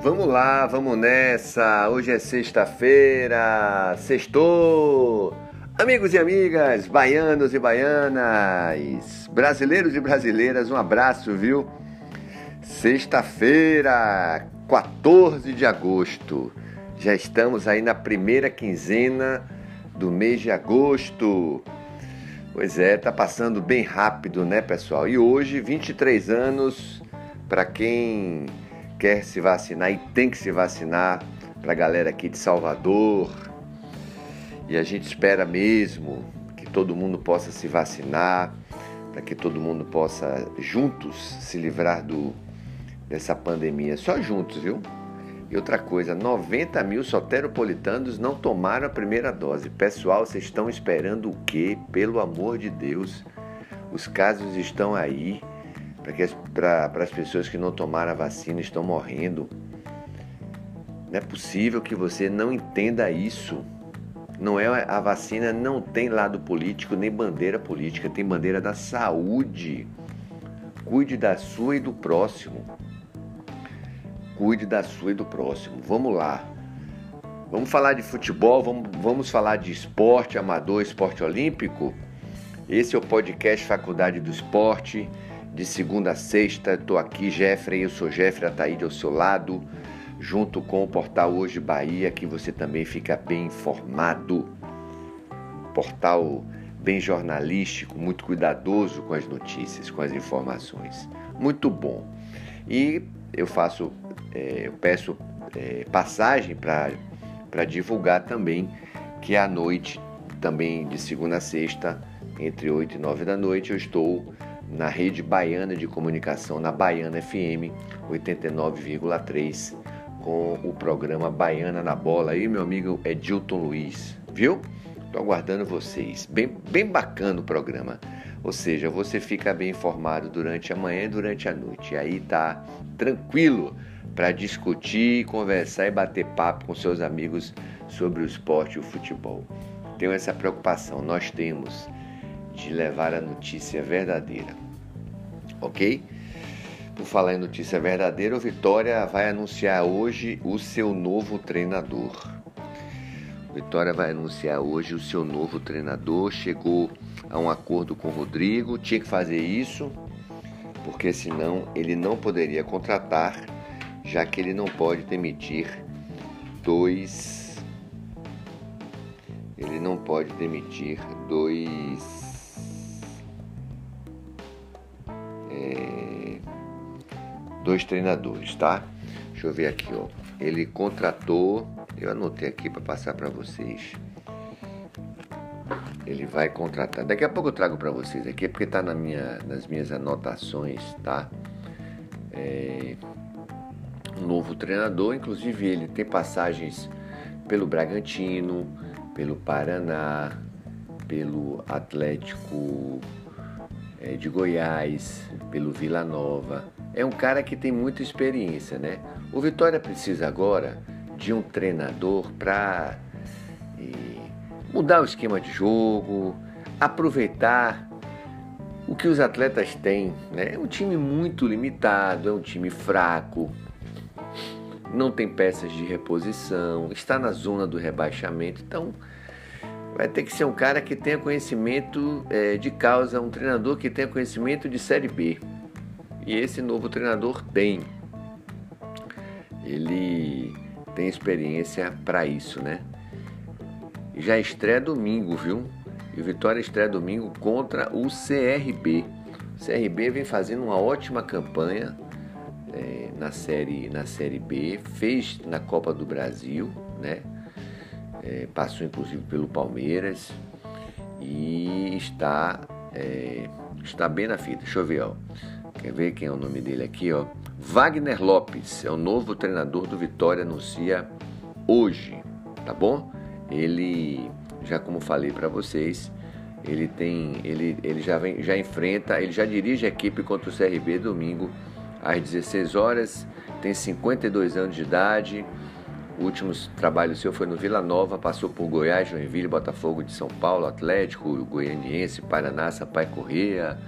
Vamos lá, vamos nessa. Hoje é sexta-feira, sextou. Amigos e amigas, baianos e baianas, brasileiros e brasileiras, um abraço, viu? Sexta-feira, 14 de agosto. Já estamos aí na primeira quinzena do mês de agosto. Pois é, tá passando bem rápido, né, pessoal? E hoje, 23 anos para quem quer se vacinar e tem que se vacinar, para a galera aqui de Salvador. E a gente espera mesmo que todo mundo possa se vacinar, para que todo mundo possa juntos se livrar do, dessa pandemia. Só juntos, viu? E outra coisa, 90 mil soteropolitanos não tomaram a primeira dose. Pessoal, vocês estão esperando o quê? Pelo amor de Deus. Os casos estão aí para as pessoas que não tomaram a vacina estão morrendo. Não é possível que você não entenda isso. Não é a vacina não tem lado político nem bandeira política, tem bandeira da saúde. Cuide da sua e do próximo. Cuide da sua e do próximo. Vamos lá. Vamos falar de futebol, vamos, vamos falar de esporte amador, esporte olímpico. Esse é o podcast Faculdade do Esporte de segunda a sexta. Estou aqui, Jeffrey, eu sou Jeffrey Ataíde ao seu lado, junto com o portal Hoje Bahia, que você também fica bem informado. Portal bem jornalístico, muito cuidadoso com as notícias, com as informações. Muito bom. E eu faço, é, eu peço é, passagem para divulgar também que à noite, também de segunda a sexta, entre 8 e 9 da noite, eu estou na rede baiana de comunicação, na Baiana FM 89,3, com o programa Baiana na Bola. Aí, meu amigo Edilton Luiz, viu? Estou aguardando vocês. Bem, bem bacana o programa. Ou seja, você fica bem informado durante a manhã e durante a noite. E aí tá tranquilo para discutir, conversar e bater papo com seus amigos sobre o esporte e o futebol. Tenho essa preocupação. Nós temos de levar a notícia verdadeira. Ok? Por falar em notícia verdadeira, o Vitória vai anunciar hoje o seu novo treinador. O Vitória vai anunciar hoje o seu novo treinador. Chegou a um acordo com o Rodrigo, tinha que fazer isso, porque senão ele não poderia contratar, já que ele não pode demitir dois. Ele não pode demitir dois dois treinadores, tá? Deixa eu ver aqui, ó. Ele contratou, eu anotei aqui para passar para vocês. Ele vai contratar. Daqui a pouco eu trago para vocês aqui, porque tá na minha, nas minhas anotações, tá? É, um novo treinador, inclusive ele tem passagens pelo Bragantino, pelo Paraná, pelo Atlético é, de Goiás, pelo Vila Nova é um cara que tem muita experiência, né? O Vitória precisa agora de um treinador para mudar o esquema de jogo, aproveitar o que os atletas têm. Né? É um time muito limitado, é um time fraco, não tem peças de reposição, está na zona do rebaixamento, então vai ter que ser um cara que tenha conhecimento é, de causa, um treinador que tenha conhecimento de Série B. E esse novo treinador tem. Ele tem experiência para isso, né? Já estreia domingo, viu? E o Vitória estreia domingo contra o CRB. O CRB vem fazendo uma ótima campanha é, na, série, na Série B, fez na Copa do Brasil, né? É, passou inclusive pelo Palmeiras e está, é, está bem na fita. Deixa eu ver, ó. Quer ver quem é o nome dele aqui, ó? Wagner Lopes é o novo treinador do Vitória, anuncia hoje, tá bom? Ele, já como falei para vocês, ele tem, ele, ele já vem, já enfrenta, ele já dirige a equipe contra o CRB domingo às 16 horas, tem 52 anos de idade. O último trabalho seu foi no Vila Nova, passou por Goiás, Joinville, Botafogo de São Paulo, Atlético, Goianiense, Paraná, Sampaio Correia,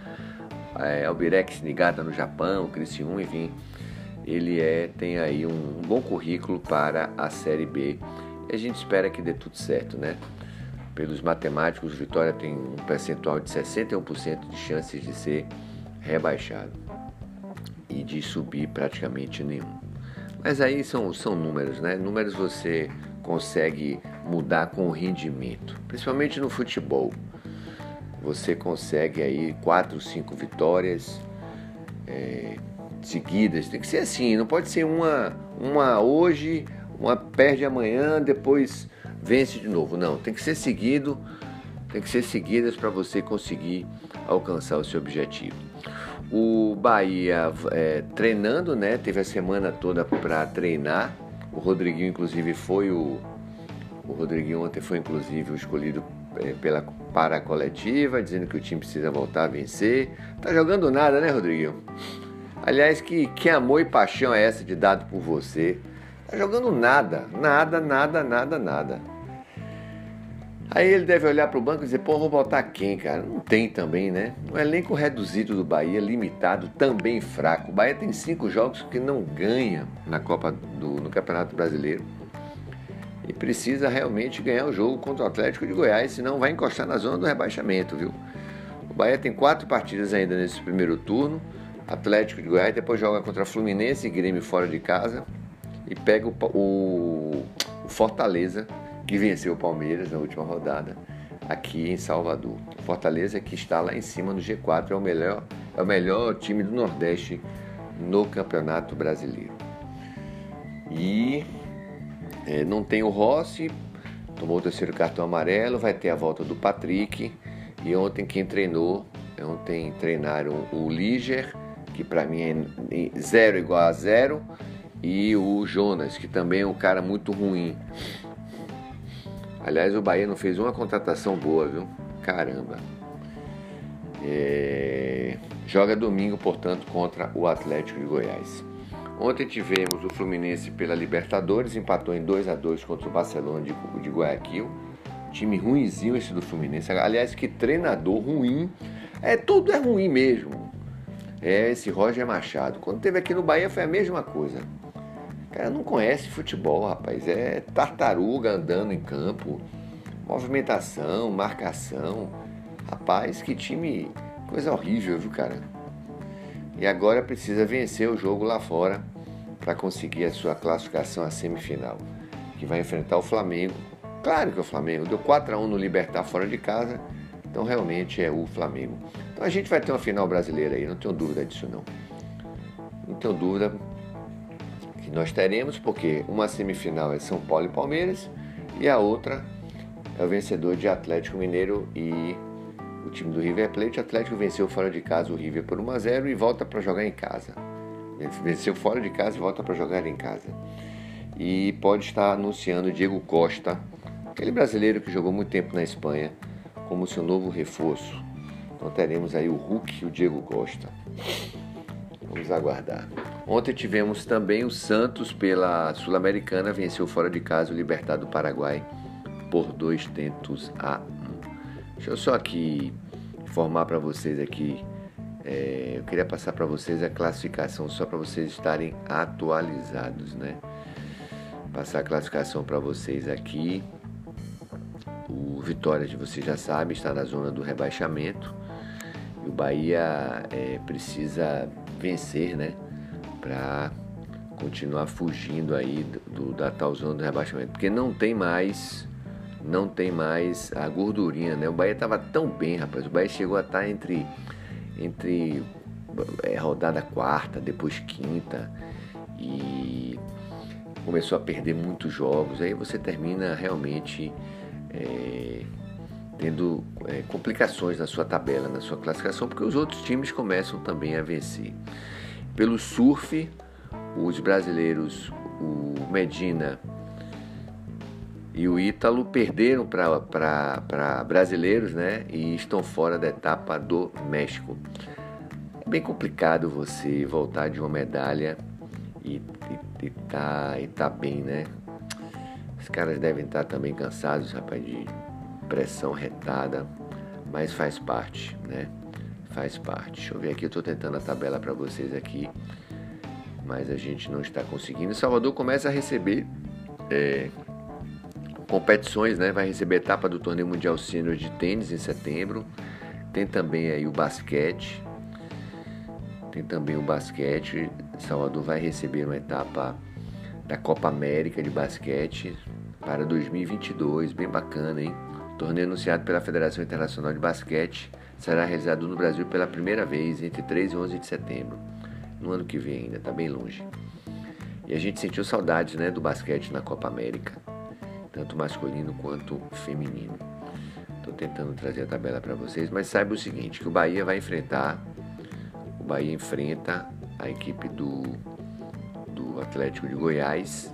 é, Albirex Nigata no Japão, Criciúma, enfim. ele é tem aí um, bom currículo para a Série B. E a gente espera que dê tudo certo, né? Pelos matemáticos, Vitória tem um percentual de 61% de chances de ser rebaixado e de subir praticamente nenhum. Mas aí são, são números, né? Números você consegue mudar com o rendimento, principalmente no futebol. Você consegue aí quatro, cinco vitórias, é, seguidas. Tem que ser assim, não pode ser uma, uma hoje, uma perde amanhã, depois vence de novo. Não, tem que ser seguido, tem que ser seguidas para você conseguir alcançar o seu objetivo. O Bahia é, treinando, né? Teve a semana toda para treinar. O Rodriguinho, inclusive, foi o. O Rodriguinho ontem foi, inclusive, o escolhido pela para a coletiva, dizendo que o time precisa voltar a vencer. Tá jogando nada, né, Rodriguinho? Aliás, que, que amor e paixão é essa de dado por você? Tá jogando nada, nada, nada, nada, nada. Aí ele deve olhar para o banco e dizer, pô, vou botar quem, cara? Não tem também, né? Um elenco reduzido do Bahia, limitado, também fraco. O Bahia tem cinco jogos que não ganha na Copa do no Campeonato Brasileiro. E precisa realmente ganhar o jogo contra o Atlético de Goiás, senão vai encostar na zona do rebaixamento, viu? O Bahia tem quatro partidas ainda nesse primeiro turno. Atlético de Goiás, depois joga contra Fluminense e Grêmio fora de casa e pega o, o, o Fortaleza, que venceu o Palmeiras na última rodada, aqui em Salvador. Fortaleza que está lá em cima no G4, é o melhor, é o melhor time do Nordeste no Campeonato Brasileiro. E é, não tem o Rossi, tomou o terceiro cartão amarelo, vai ter a volta do Patrick. E ontem quem treinou, ontem treinaram o Liger que para mim é zero igual a zero, e o Jonas, que também é um cara muito ruim. Aliás, o Bahia não fez uma contratação boa, viu? Caramba. É... Joga domingo, portanto, contra o Atlético de Goiás. Ontem tivemos o Fluminense pela Libertadores, empatou em 2 a 2 contra o Barcelona de, de Guayaquil. Time ruimzinho esse do Fluminense. Aliás, que treinador ruim. É, tudo é ruim mesmo. É esse Roger Machado. Quando teve aqui no Bahia foi a mesma coisa. O cara não conhece futebol, rapaz. É tartaruga andando em campo, movimentação, marcação. Rapaz, que time. Coisa horrível, viu, cara? E agora precisa vencer o jogo lá fora para conseguir a sua classificação à semifinal, que vai enfrentar o Flamengo. Claro que é o Flamengo deu 4 a 1 no Libertar fora de casa então realmente é o Flamengo. Então a gente vai ter uma final brasileira aí, não tenho dúvida disso não. Não tenho dúvida que nós teremos, porque uma semifinal é São Paulo e Palmeiras e a outra é o vencedor de Atlético Mineiro e o time do River Plate. O Atlético venceu fora de casa o River por 1 a 0 e volta para jogar em casa. Venceu fora de casa e volta para jogar em casa. E pode estar anunciando Diego Costa, aquele brasileiro que jogou muito tempo na Espanha, como seu novo reforço. Então teremos aí o Hulk e o Diego Costa. Vamos aguardar. Ontem tivemos também o Santos pela Sul-Americana, venceu fora de casa o Libertad do Paraguai por dois tentos a. Deixa eu só aqui informar para vocês aqui. É, eu queria passar para vocês a classificação só para vocês estarem atualizados, né? Passar a classificação para vocês aqui. O Vitória, de você já sabe, está na zona do rebaixamento. E o Bahia é, precisa vencer, né? Para continuar fugindo aí do, da tal zona do rebaixamento. Porque não tem mais, não tem mais a gordurinha, né? O Bahia estava tão bem, rapaz. O Bahia chegou a estar tá entre, entre é, rodada quarta, depois quinta. E começou a perder muitos jogos. Aí você termina realmente é, tendo é, complicações na sua tabela, na sua classificação, porque os outros times começam também a vencer. Pelo surf, os brasileiros, o Medina e o Ítalo perderam para brasileiros né, e estão fora da etapa do México. É bem complicado você voltar de uma medalha e, e, e, tá, e tá bem, né? Os caras devem estar também cansados, rapaz, de pressão retada, mas faz parte, né? Faz parte. Deixa eu ver aqui, eu estou tentando a tabela para vocês aqui. mas a gente não está conseguindo. Salvador começa a receber é, competições, né? Vai receber etapa do Torneio Mundial Sênior de Tênis em setembro. Tem também aí o basquete. Tem também o basquete. Salvador vai receber uma etapa da Copa América de basquete para 2022, bem bacana, hein? Torneio anunciado pela Federação Internacional de Basquete será realizado no Brasil pela primeira vez entre 3 e 11 de setembro, no ano que vem ainda, está bem longe. E a gente sentiu saudades né, do basquete na Copa América, tanto masculino quanto feminino. Estou tentando trazer a tabela para vocês, mas saiba o seguinte, que o Bahia vai enfrentar, o Bahia enfrenta a equipe do, do Atlético de Goiás.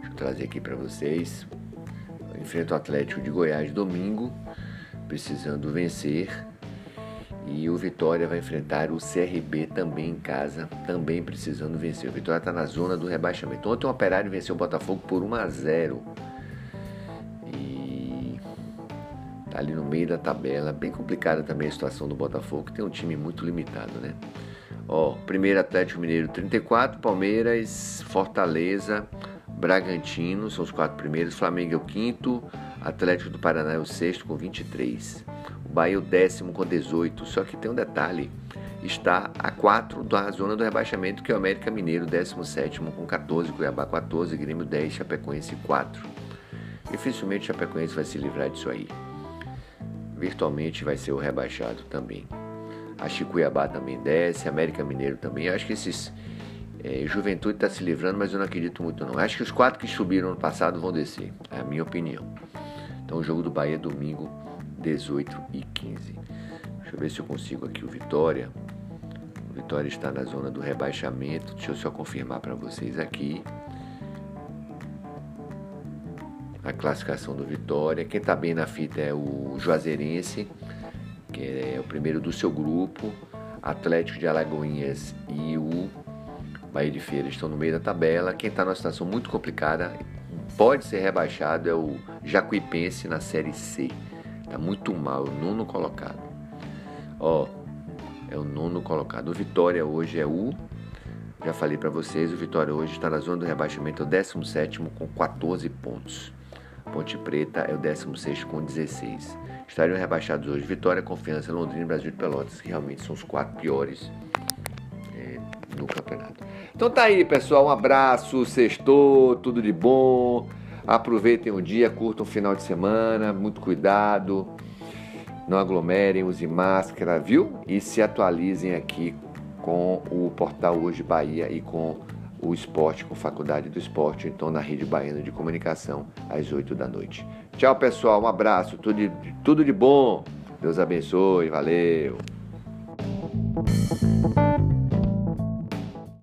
Deixa eu trazer aqui para vocês. Enfrenta o Atlético de Goiás domingo, precisando vencer. E o Vitória vai enfrentar o CRB também em casa, também precisando vencer. O Vitória está na zona do rebaixamento. Ontem o Operário venceu o Botafogo por 1 a 0. E tá ali no meio da tabela. Bem complicada também a situação do Botafogo, que tem um time muito limitado, né? Ó, primeiro Atlético Mineiro 34, Palmeiras, Fortaleza, Bragantino são os quatro primeiros, Flamengo é o quinto, Atlético do Paraná é o sexto com 23. O Bahia é o décimo com 18. Só que tem um detalhe: está a 4 da zona do rebaixamento, que é o América Mineiro, 17 com 14, Cuiabá 14, Grêmio 10, Chapecoense 4. Dificilmente Chapecoense vai se livrar disso aí. Virtualmente vai ser o rebaixado também. Acho que Cuiabá também desce, América Mineiro também. Eu acho que esses. É, Juventude está se livrando, mas eu não acredito muito não. Acho que os quatro que subiram no passado vão descer. É a minha opinião. Então o jogo do Bahia é domingo, 18 e 15. Deixa eu ver se eu consigo aqui o Vitória. O Vitória está na zona do rebaixamento. Deixa eu só confirmar para vocês aqui. A classificação do Vitória. Quem está bem na fita é o Juazeirense, que é o primeiro do seu grupo. Atlético de Alagoinhas e o Bahia de Feira estão no meio da tabela. Quem está numa situação muito complicada pode ser rebaixado é o Jacuipense na Série C. Tá muito mal, é o nono colocado. Ó, é o nono colocado. O Vitória hoje é o. Já falei para vocês, o Vitória hoje está na zona do rebaixamento, é o 17 com 14 pontos. Ponte Preta é o 16 com 16. Estariam rebaixados hoje Vitória, Confiança, Londrina e Brasil de Pelotas, que realmente são os quatro piores é, no campeonato. Então tá aí, pessoal. Um abraço, sextou, tudo de bom. Aproveitem o dia, curtam o final de semana, muito cuidado. Não aglomerem, usem máscara, viu? E se atualizem aqui com o portal Hoje Bahia e com o esporte, com Faculdade do Esporte, então na Rede Baiana de Comunicação, às 8 da noite. Tchau, pessoal. Um abraço, tudo de, tudo de bom. Deus abençoe. Valeu.